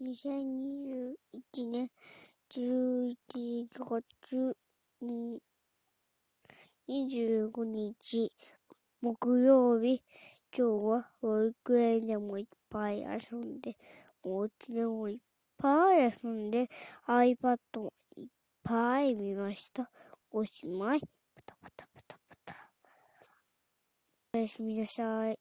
2021年11月25日木曜日今日は保育園でもいっぱい遊んで、お家でもいっぱい遊んで、iPad もいっぱい見ました。おしまい。パタパタパタパタ。おやすみなさい。